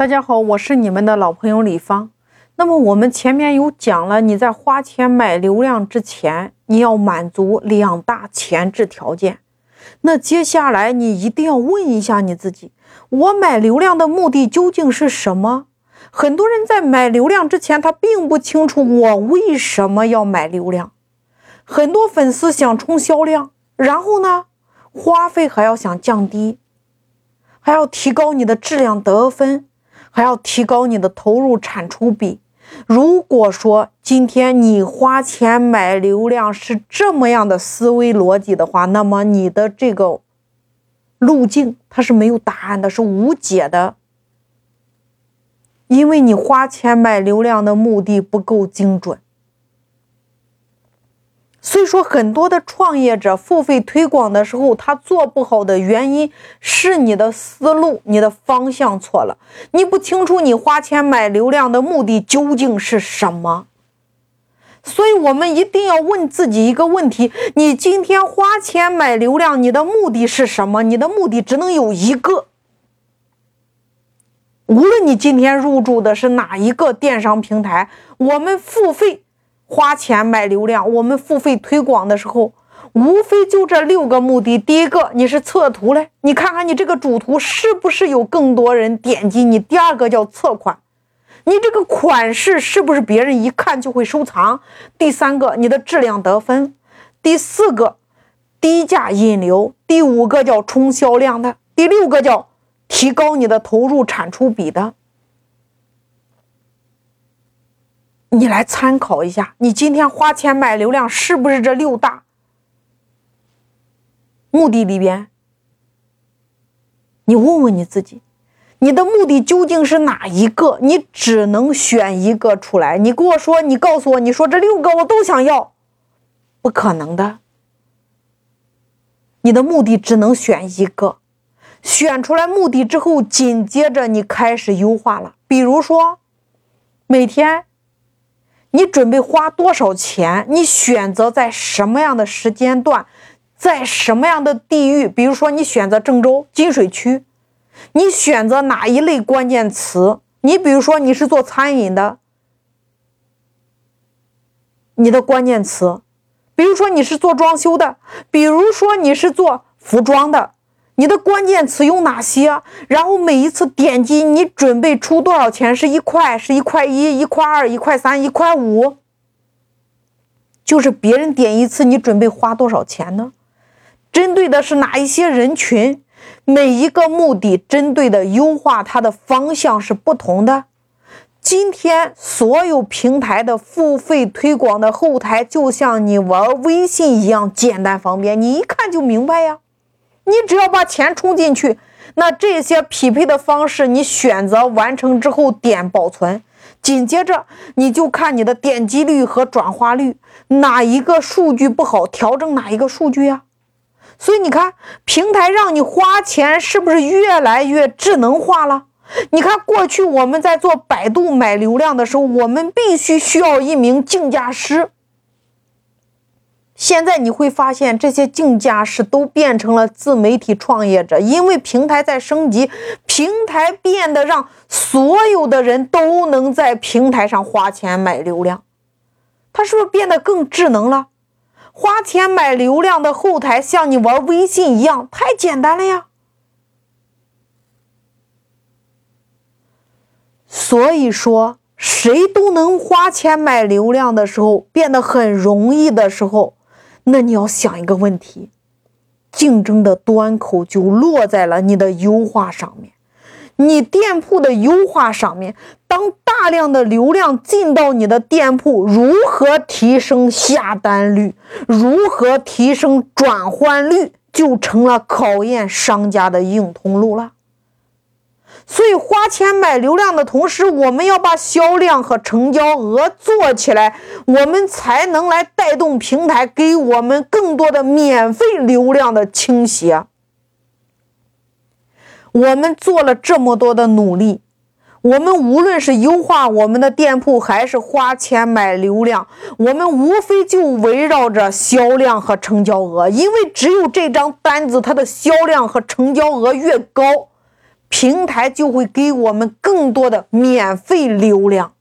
大家好，我是你们的老朋友李芳。那么我们前面有讲了，你在花钱买流量之前，你要满足两大前置条件。那接下来你一定要问一下你自己：我买流量的目的究竟是什么？很多人在买流量之前，他并不清楚我为什么要买流量。很多粉丝想冲销量，然后呢，花费还要想降低，还要提高你的质量得分。还要提高你的投入产出比。如果说今天你花钱买流量是这么样的思维逻辑的话，那么你的这个路径它是没有答案的，是无解的，因为你花钱买流量的目的不够精准。所以说，很多的创业者付费推广的时候，他做不好的原因是你的思路、你的方向错了。你不清楚你花钱买流量的目的究竟是什么。所以我们一定要问自己一个问题：你今天花钱买流量，你的目的是什么？你的目的只能有一个。无论你今天入驻的是哪一个电商平台，我们付费。花钱买流量，我们付费推广的时候，无非就这六个目的。第一个，你是测图嘞，你看看你这个主图是不是有更多人点击你？第二个叫测款，你这个款式是不是别人一看就会收藏？第三个，你的质量得分。第四个，低价引流。第五个叫冲销量的。第六个叫提高你的投入产出比的。你来参考一下，你今天花钱买流量是不是这六大目的里边？你问问你自己，你的目的究竟是哪一个？你只能选一个出来。你跟我说，你告诉我，你说这六个我都想要，不可能的。你的目的只能选一个，选出来目的之后，紧接着你开始优化了。比如说，每天。你准备花多少钱？你选择在什么样的时间段，在什么样的地域？比如说，你选择郑州金水区，你选择哪一类关键词？你比如说，你是做餐饮的，你的关键词；比如说，你是做装修的；比如说，你是做服装的。你的关键词有哪些？然后每一次点击，你准备出多少钱？是一块，是一块一，一块二，一块三，一块五。就是别人点一次，你准备花多少钱呢？针对的是哪一些人群？每一个目的针对的优化，它的方向是不同的。今天所有平台的付费推广的后台，就像你玩微信一样简单方便，你一看就明白呀。你只要把钱充进去，那这些匹配的方式你选择完成之后点保存，紧接着你就看你的点击率和转化率，哪一个数据不好，调整哪一个数据呀？所以你看，平台让你花钱是不是越来越智能化了？你看过去我们在做百度买流量的时候，我们必须需要一名竞价师。现在你会发现，这些竞价师都变成了自媒体创业者，因为平台在升级，平台变得让所有的人都能在平台上花钱买流量，它是不是变得更智能了？花钱买流量的后台像你玩微信一样，太简单了呀！所以说，谁都能花钱买流量的时候，变得很容易的时候。那你要想一个问题，竞争的端口就落在了你的优化上面，你店铺的优化上面。当大量的流量进到你的店铺，如何提升下单率，如何提升转换率，就成了考验商家的硬通路了。所以花钱买流量的同时，我们要把销量和成交额做起来，我们才能来带动平台给我们更多的免费流量的倾斜。我们做了这么多的努力，我们无论是优化我们的店铺，还是花钱买流量，我们无非就围绕着销量和成交额，因为只有这张单子它的销量和成交额越高。平台就会给我们更多的免费流量。